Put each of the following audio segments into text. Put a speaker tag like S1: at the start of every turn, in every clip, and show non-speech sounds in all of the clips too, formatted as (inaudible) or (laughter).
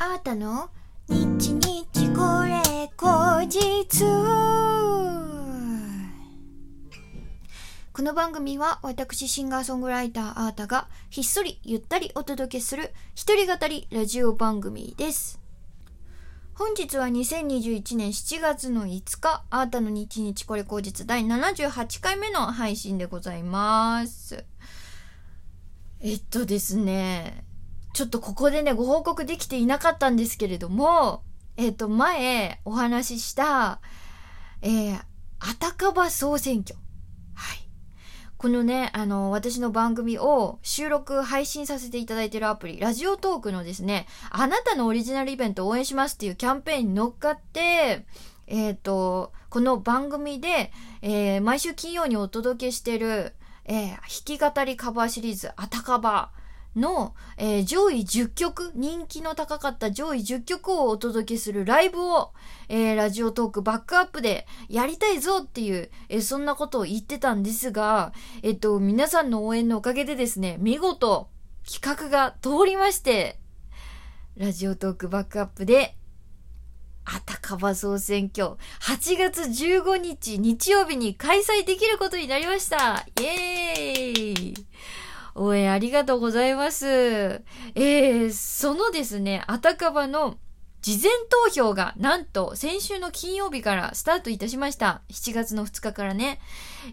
S1: あーたの？日日これ後日この番組は私シンガーソングライターあーたがひっそりゆったりお届けする一人語りラジオ番組です。本日は2021年7月の5日、あーたの日日これ後日第78回目の配信でございます。えっとですね、ちょっとここでね、ご報告できていなかったんですけれども、えっと、前お話しした、えー、あたかば総選挙。はい。このね、あの、私の番組を収録、配信させていただいているアプリ、ラジオトークのですね、あなたのオリジナルイベント応援しますっていうキャンペーンに乗っかって、えっ、と、この番組で、えー毎週金曜にお届けしている、えー弾き語りカバーシリーズ、あたかばの、えー上位10曲、人気の高かった上位10曲をお届けするライブを、えーラジオトークバックアップでやりたいぞっていう、えーそんなことを言ってたんですが、えっと、皆さんの応援のおかげでですね、見事、企画が通りまして、ラジオトークバックアップで、あたかば総選挙、8月15日日曜日に開催できることになりました。イエーイ。応援ありがとうございます。えー、そのですね、あたかばの事前投票がなんと先週の金曜日からスタートいたしました。7月の2日からね。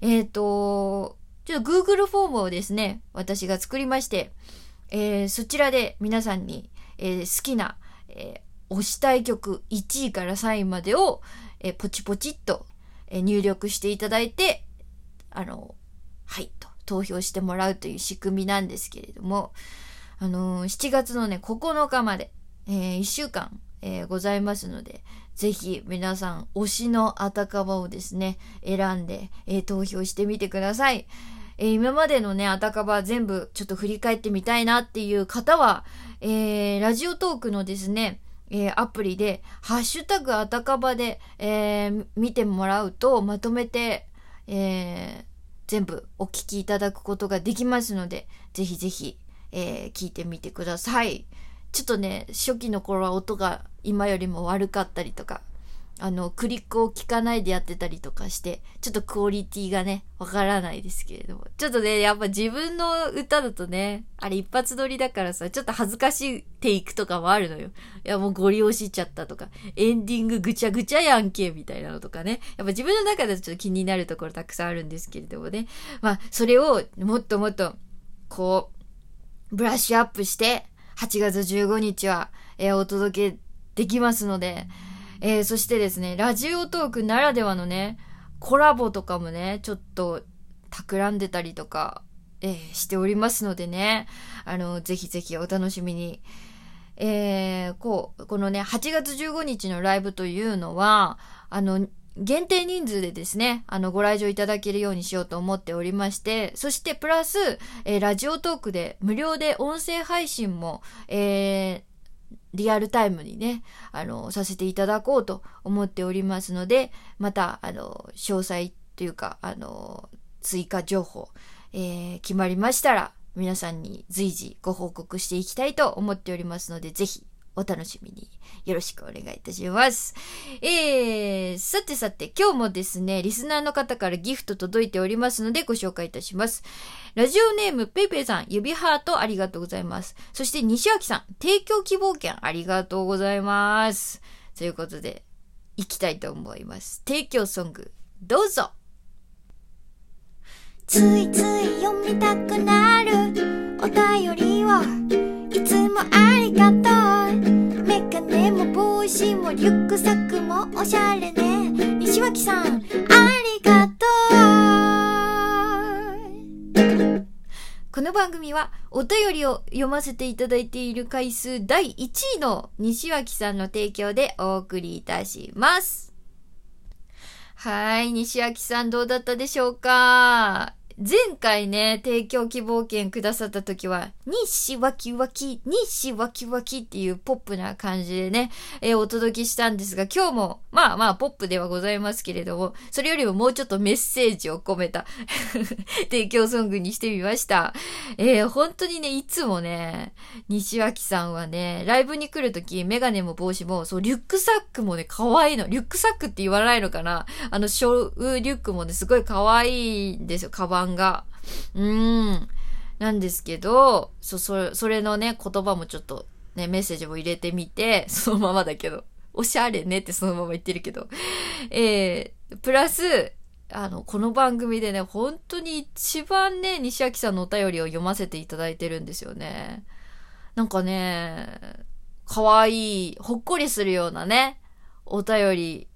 S1: えっ、と、ちょっと Google フォームをですね、私が作りまして、えーそちらで皆さんに、えー好きな、えー推したい曲1位から3位までを、えーポチポチっと、えー入力していただいて、あの、はい、投票してもらうという仕組みなんですけれども、あのー7月のね、9日まで、え1週間、えーございますので、ぜひ皆さん推しのあたかばをですね、選んで、えー投票してみてください。えー今までのね、あたかば全部ちょっと振り返ってみたいなっていう方は、えーラジオトークのですね、えーアプリで、ハッシュタグあたかばで、えー見てもらうと、まとめて、えー全部お聞きいただくことができますので、ぜひぜひ、えー聞いてみてください。ちょっとね、初期の頃は音が今よりも悪かったりとか、あの、クリックを聞かないでやってたりとかして、ちょっとクオリティがね、わからないですけれども。ちょっとね、やっぱ自分の歌だとね、あれ一発撮りだからさ、ちょっと恥ずかしいテイクとかもあるのよ。いや、もうゴリ押しちゃったとか、エンディングぐちゃぐちゃやんけ、みたいなのとかね。やっぱ自分の中でちょっと気になるところたくさんあるんですけれどもね。まあ、それをもっともっと、こう、ブラッシュアップして、8月15日は、えーお届けできますので、えーそしてですね、ラジオトークならではのね、コラボとかもね、ちょっと企んでたりとか、えーしておりますのでね、あの、ぜひぜひお楽しみに。えーこう、このね、8月15日のライブというのは、あの、限定人数でですね、あの、ご来場いただけるようにしようと思っておりまして、そしてプラス、えーラジオトークで無料で音声配信も、えーリアルタイムにね、あの、させていただこうと思っておりますので、また、あの、詳細というか、あの、追加情報、えー決まりましたら、皆さんに随時ご報告していきたいと思っておりますので、ぜひお楽しみによろしくお願いいたします。えー、さてさて、今日もですね、リスナーの方からギフト届いておりますのでご紹介いたします。ラジオネームペイペイさん、指ハートありがとうございます。そして西脇さん、提供希望券ありがとうございます。ということで、いきたいと思います。提供ソング、どうぞ
S2: ついつい読みたくなるお便りをいつもありがとう子もリュックサックもおしゃれね。西脇さんありがとう。
S1: この番組はお便りを読ませていただいている回数第1位の西脇さんの提供でお送りいたします。はい、西脇さんどうだったでしょうか？前回ね、提供希望券くださった時は、日誌ワキワキ、日誌ワキワキっていうポップな感じでね、えー、お届けしたんですが、今日も、まあまあ、ポップではございますけれども、それよりももうちょっとメッセージを込めた (laughs) 提供ソングにしてみました。えー、本当にね、いつもね、西脇さんはね、ライブに来るとき、メガネも帽子も、そう、リュックサックもね、可愛いの。リュックサックって言わないのかなあの、ショーリュックもね、すごい可愛いんですよ、カバンが。うーん。なんですけど、そ、そ、それのね、言葉もちょっとね、メッセージも入れてみて、(laughs) そのままだけど、おしゃれねってそのまま言ってるけど、えー、プラス、あの、この番組でね、本当に一番ね、西脇さんのお便りを読ませていただいてるんですよね。なんかね、可愛い、ほっこりするようなね、お便り、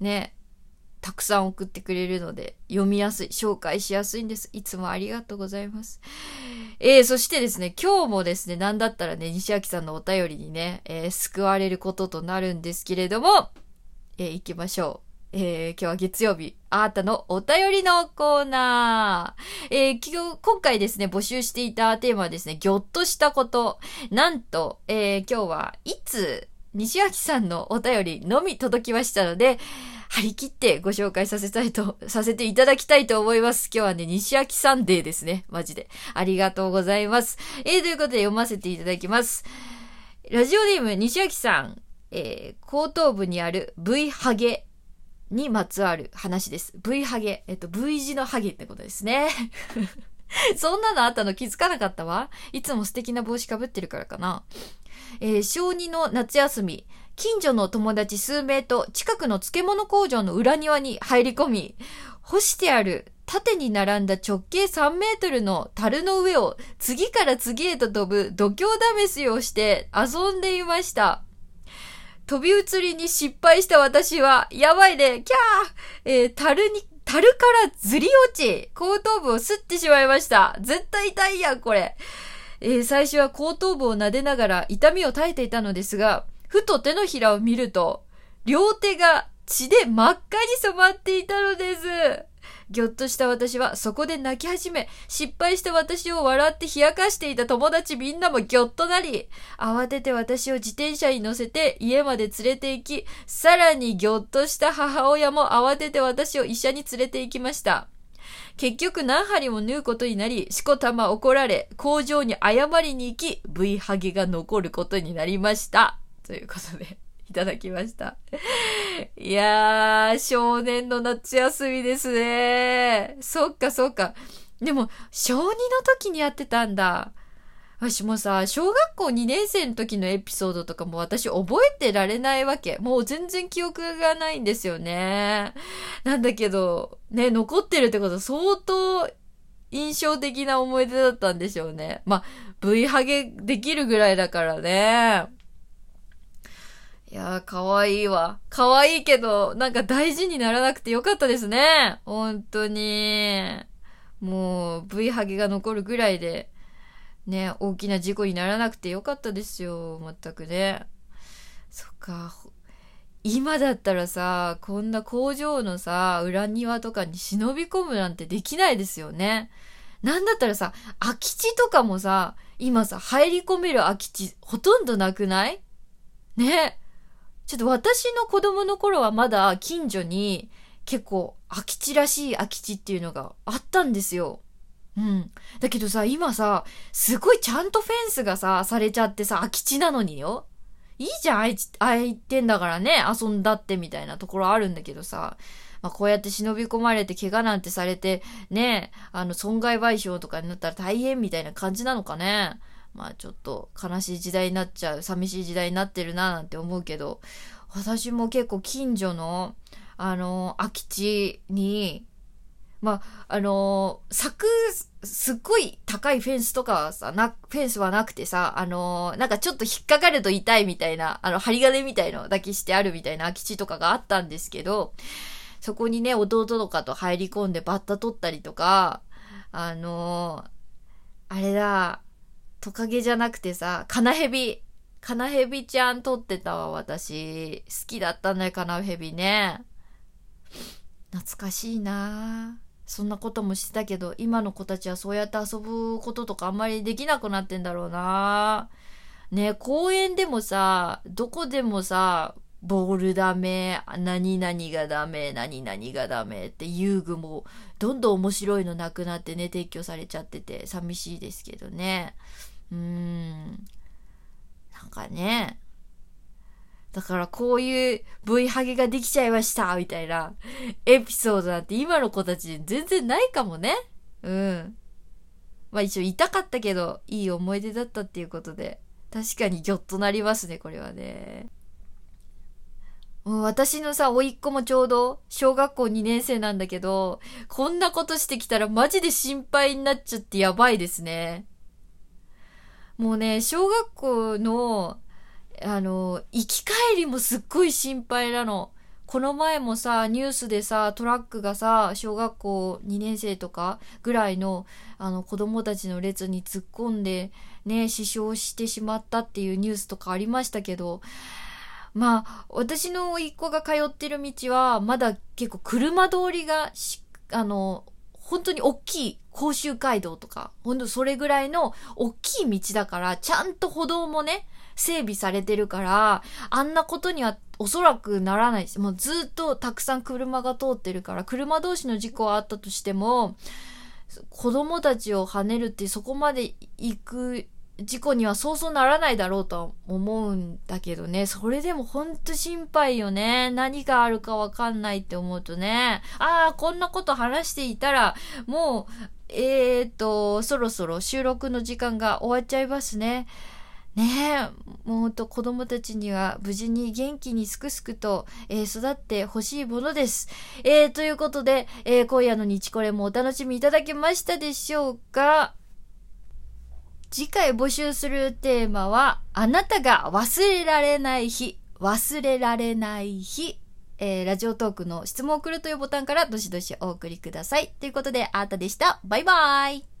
S1: ね、たくさん送ってくれるので、読みやすい、紹介しやすいんです。いつもありがとうございます。えー、そしてですね、今日もですね、なんだったらね、西脇さんのお便りにね、えー、救われることとなるんですけれども、えー、行きましょう。えー、今日は月曜日、あーたのお便りのコーナー。えー、今日、今回ですね、募集していたテーマはですね、ぎょっとしたこと。なんと、えー、今日はいつ、西脇さんのお便りのみ届きましたので、張り切ってご紹介させたいと、させていただきたいと思います。今日はね、西脇サンデーですね。マジで。ありがとうございます。えー、ということで読ませていただきます。ラジオネーム西脇さん、えー、後頭部にある V ハゲにまつわる話です。V ハゲ。えっと、V 字のハゲってことですね。(laughs) そんなのあったの気づかなかったわ。いつも素敵な帽子かぶってるからかな。えー、小2の夏休み、近所の友達数名と近くの漬物工場の裏庭に入り込み、干してある縦に並んだ直径3メートルの樽の上を次から次へと飛ぶ度胸試しをして遊んでいました。飛び移りに失敗した私は、やばいね、キャーえー、樽に、樽からずり落ち、後頭部を擦ってしまいました。絶対痛いやん、これ。えー、最初は後頭部を撫でながら痛みを耐えていたのですが、ふと手のひらを見ると、両手が血で真っ赤に染まっていたのです。ぎょっとした私はそこで泣き始め、失敗した私を笑って冷やかしていた友達みんなもぎょっとなり、慌てて私を自転車に乗せて家まで連れて行き、さらにぎょっとした母親も慌てて私を医者に連れて行きました。結局何針も縫うことになり、しこたま怒られ、工場に謝りに行き、V ハゲが残ることになりました。ということで、(laughs) いただきました。いやー、少年の夏休みですね。そっかそっか。でも、小2の時にやってたんだ。私もさ、小学校2年生の時のエピソードとかも私覚えてられないわけ。もう全然記憶がないんですよね。なんだけど、ね、残ってるってことは相当印象的な思い出だったんでしょうね。まあ、V ハゲできるぐらいだからね。いやー、かわいわ。かわいいけど、なんか大事にならなくてよかったですね。本当に。もう、V ハゲが残るぐらいで、ね、大きな事故にならなくてよかったですよ。全くね。そっか。今だったらさ、こんな工場のさ、裏庭とかに忍び込むなんてできないですよね。なんだったらさ、空き地とかもさ、今さ、入り込める空き地ほとんどなくない？ね。ちょっと私の子供の頃はまだ近所に結構空き地らしい空き地っていうのがあったんですよ。うん。だけどさ、今さ、すごいちゃんとフェンスがさ、されちゃってさ、空き地なのによ。いいじゃん、空いてんだからね、遊んだってみたいなところあるんだけどさ、まあ、こうやって忍び込まれて怪我なんてされて、ね、あの、損害賠償とかになったら大変みたいな感じなのかね。まあちょっと悲しい時代になっちゃう、寂しい時代になってるななんて思うけど、私も結構近所の、あの、空き地に、まあ、あのー、柵、すっごい高いフェンスとかはさ、な、フェンスはなくてさ、あのー、なんかちょっと引っかかると痛いみたいな、あの、針金みたいのだけしてあるみたいな空き地とかがあったんですけど、そこにね、弟とかと入り込んでバッタ取ったりとか、あのー、あれだ、トカゲじゃなくてさ、カナヘビ。カナヘビちゃん撮ってたわ、私。好きだったね、カナヘビね。懐かしいなぁそんなこともしてたけど、今の子たちはそうやって遊ぶこととかあんまりできなくなってんだろうな。ね、公園でもさ、どこでもさ、ボールダメ、何々がダメ、何々がダメって遊具もどんどん面白いのなくなってね、撤去されちゃってて寂しいですけどね。うーん。なんかね。だからこういう V ハゲができちゃいましたみたいなエピソードなんて今の子たち全然ないかもね。うん。まあ一応痛かったけど、いい思い出だったっていうことで、確かにギョッとなりますね、これはね。もう私のさ、甥いっ子もちょうど小学校2年生なんだけど、こんなことしてきたらマジで心配になっちゃってやばいですね。もうね、小学校の、あの、行き帰りもすっごい心配なの。この前もさ、ニュースでさ、トラックがさ、小学校2年生とかぐらいの、あの、子供たちの列に突っ込んで、ね、死傷してしまったっていうニュースとかありましたけど、まあ、私の一個が通ってる道は、まだ結構車通りがしあの、本当に大きい甲州街道とか、本当それぐらいの大きい道だから、ちゃんと歩道もね、整備されてるから、あんなことにはおそらくならないし、もうずっとたくさん車が通ってるから、車同士の事故はあったとしても、子供たちを跳ねるってそこまで行く事故にはそうそうならないだろうと思うんだけどね。それでもほんと心配よね。何があるかわかんないって思うとね。ああ、こんなこと話していたら、もう、えーと、そろそろ収録の時間が終わっちゃいますね。ねえ、もうほんと子供たちには無事に元気にすくすくと、えー、育ってほしいものです。えー、ということで、えー、今夜の日これもお楽しみいただけましたでしょうか次回募集するテーマは、あなたが忘れられない日、忘れられない日。えー、ラジオトークの質問を送るというボタンからどしどしお送りください。ということで、あーたでした。バイバーイ。